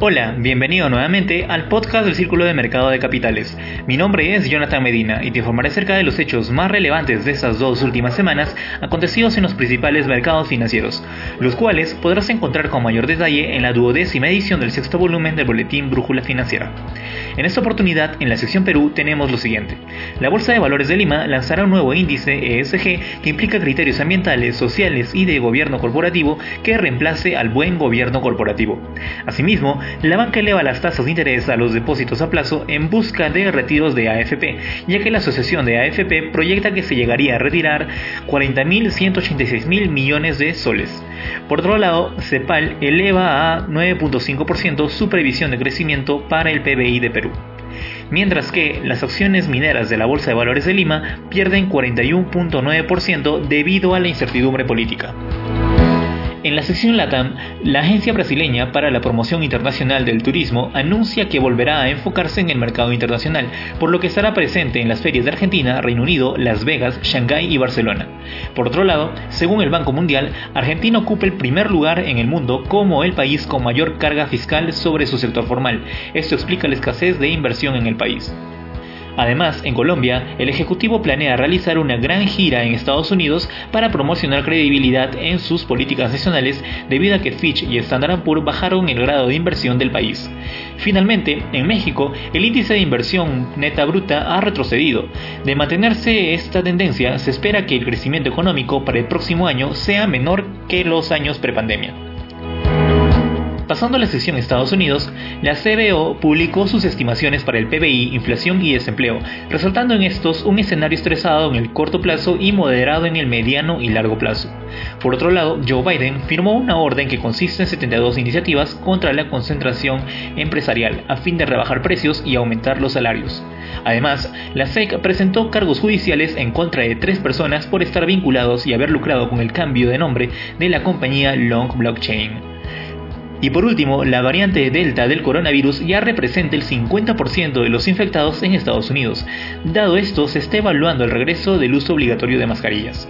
Hola, bienvenido nuevamente al podcast del Círculo de Mercado de Capitales. Mi nombre es Jonathan Medina y te informaré acerca de los hechos más relevantes de estas dos últimas semanas acontecidos en los principales mercados financieros, los cuales podrás encontrar con mayor detalle en la duodécima edición del sexto volumen del boletín Brújula Financiera. En esta oportunidad, en la sección Perú, tenemos lo siguiente. La Bolsa de Valores de Lima lanzará un nuevo índice ESG que implica criterios ambientales, sociales y de gobierno corporativo que reemplace al buen gobierno corporativo. Asimismo, la banca eleva las tasas de interés a los depósitos a plazo en busca de retiros de AFP, ya que la asociación de AFP proyecta que se llegaría a retirar 40.186.000 millones de soles. Por otro lado, CEPAL eleva a 9.5% su previsión de crecimiento para el PBI de Perú mientras que las acciones mineras de la Bolsa de Valores de Lima pierden 41.9% debido a la incertidumbre política. En la sección LATAM, la Agencia Brasileña para la Promoción Internacional del Turismo anuncia que volverá a enfocarse en el mercado internacional, por lo que estará presente en las ferias de Argentina, Reino Unido, Las Vegas, Shanghái y Barcelona. Por otro lado, según el Banco Mundial, Argentina ocupa el primer lugar en el mundo como el país con mayor carga fiscal sobre su sector formal. Esto explica la escasez de inversión en el país. Además, en Colombia, el Ejecutivo planea realizar una gran gira en Estados Unidos para promocionar credibilidad en sus políticas nacionales debido a que Fitch y Standard Poor's bajaron el grado de inversión del país. Finalmente, en México, el índice de inversión neta bruta ha retrocedido. De mantenerse esta tendencia, se espera que el crecimiento económico para el próximo año sea menor que los años prepandemia. Pasando a la sección Estados Unidos, la CBO publicó sus estimaciones para el PBI, inflación y desempleo, resaltando en estos un escenario estresado en el corto plazo y moderado en el mediano y largo plazo. Por otro lado, Joe Biden firmó una orden que consiste en 72 iniciativas contra la concentración empresarial a fin de rebajar precios y aumentar los salarios. Además, la SEC presentó cargos judiciales en contra de tres personas por estar vinculados y haber lucrado con el cambio de nombre de la compañía Long Blockchain. Y por último, la variante Delta del coronavirus ya representa el 50% de los infectados en Estados Unidos. Dado esto, se está evaluando el regreso del uso obligatorio de mascarillas.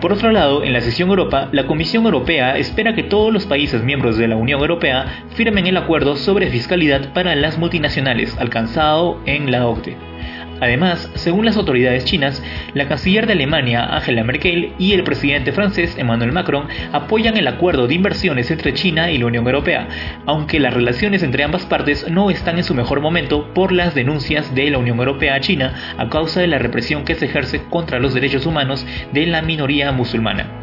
Por otro lado, en la sesión Europa, la Comisión Europea espera que todos los países miembros de la Unión Europea firmen el acuerdo sobre fiscalidad para las multinacionales alcanzado en la OCDE. Además, según las autoridades chinas, la canciller de Alemania, Angela Merkel, y el presidente francés, Emmanuel Macron, apoyan el acuerdo de inversiones entre China y la Unión Europea, aunque las relaciones entre ambas partes no están en su mejor momento por las denuncias de la Unión Europea a China a causa de la represión que se ejerce contra los derechos humanos de la minoría musulmana.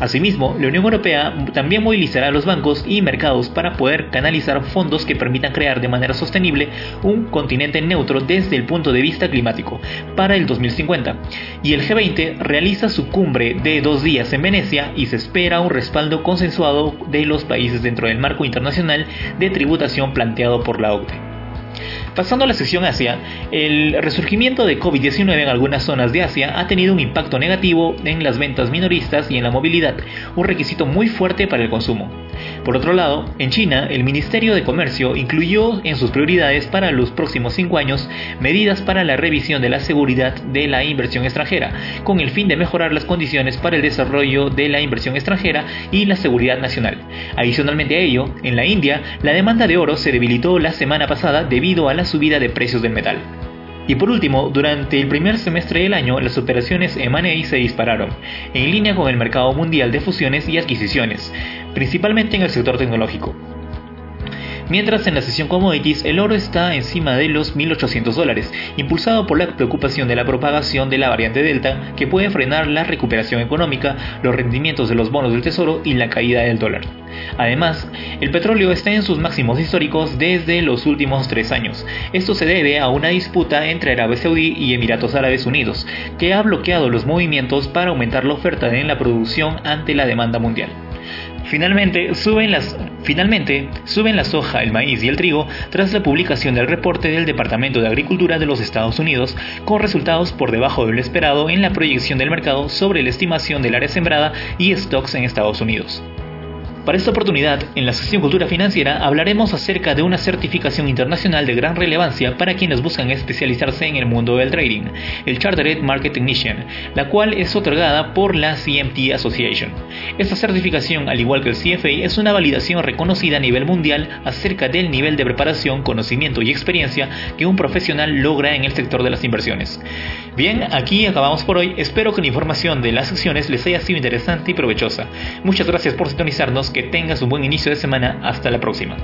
Asimismo, la Unión Europea también movilizará a los bancos y mercados para poder canalizar fondos que permitan crear de manera sostenible un continente neutro desde el punto de vista climático para el 2050. Y el G20 realiza su cumbre de dos días en Venecia y se espera un respaldo consensuado de los países dentro del marco internacional de tributación planteado por la OCDE. Pasando a la sección Asia, el resurgimiento de COVID-19 en algunas zonas de Asia ha tenido un impacto negativo en las ventas minoristas y en la movilidad, un requisito muy fuerte para el consumo. Por otro lado, en China, el Ministerio de Comercio incluyó en sus prioridades para los próximos cinco años medidas para la revisión de la seguridad de la inversión extranjera, con el fin de mejorar las condiciones para el desarrollo de la inversión extranjera y la seguridad nacional. Adicionalmente a ello, en la India, la demanda de oro se debilitó la semana pasada debido a la subida de precios del metal. Y por último, durante el primer semestre del año, las operaciones M&A se dispararon, en línea con el mercado mundial de fusiones y adquisiciones, principalmente en el sector tecnológico. Mientras en la sesión commodities el oro está encima de los 1.800 dólares, impulsado por la preocupación de la propagación de la variante Delta que puede frenar la recuperación económica, los rendimientos de los bonos del tesoro y la caída del dólar. Además, el petróleo está en sus máximos históricos desde los últimos tres años. Esto se debe a una disputa entre Arabia Saudí y Emiratos Árabes Unidos, que ha bloqueado los movimientos para aumentar la oferta en la producción ante la demanda mundial. Finalmente suben, las, la soja, el maíz y el trigo tras la publicación del reporte del Departamento de Agricultura de los Estados Unidos, con resultados por debajo de lo esperado en la proyección del mercado sobre la estimación del área sembrada y stocks en Estados Unidos. Para esta oportunidad, en la sección Cultura Financiera hablaremos acerca de una certificación internacional de gran relevancia para quienes buscan especializarse en el mundo del trading, el Chartered Market Technician, la cual es otorgada por la CMT Association. Esta certificación, al igual que el CFA, es una validación reconocida a nivel mundial acerca del nivel de preparación, conocimiento y experiencia que un profesional logra en el sector de las inversiones. Bien, aquí acabamos por hoy. Espero que la información de las secciones les haya sido interesante y provechosa. Muchas gracias por sintonizarnos. Que tengas un buen inicio de semana. Hasta la próxima.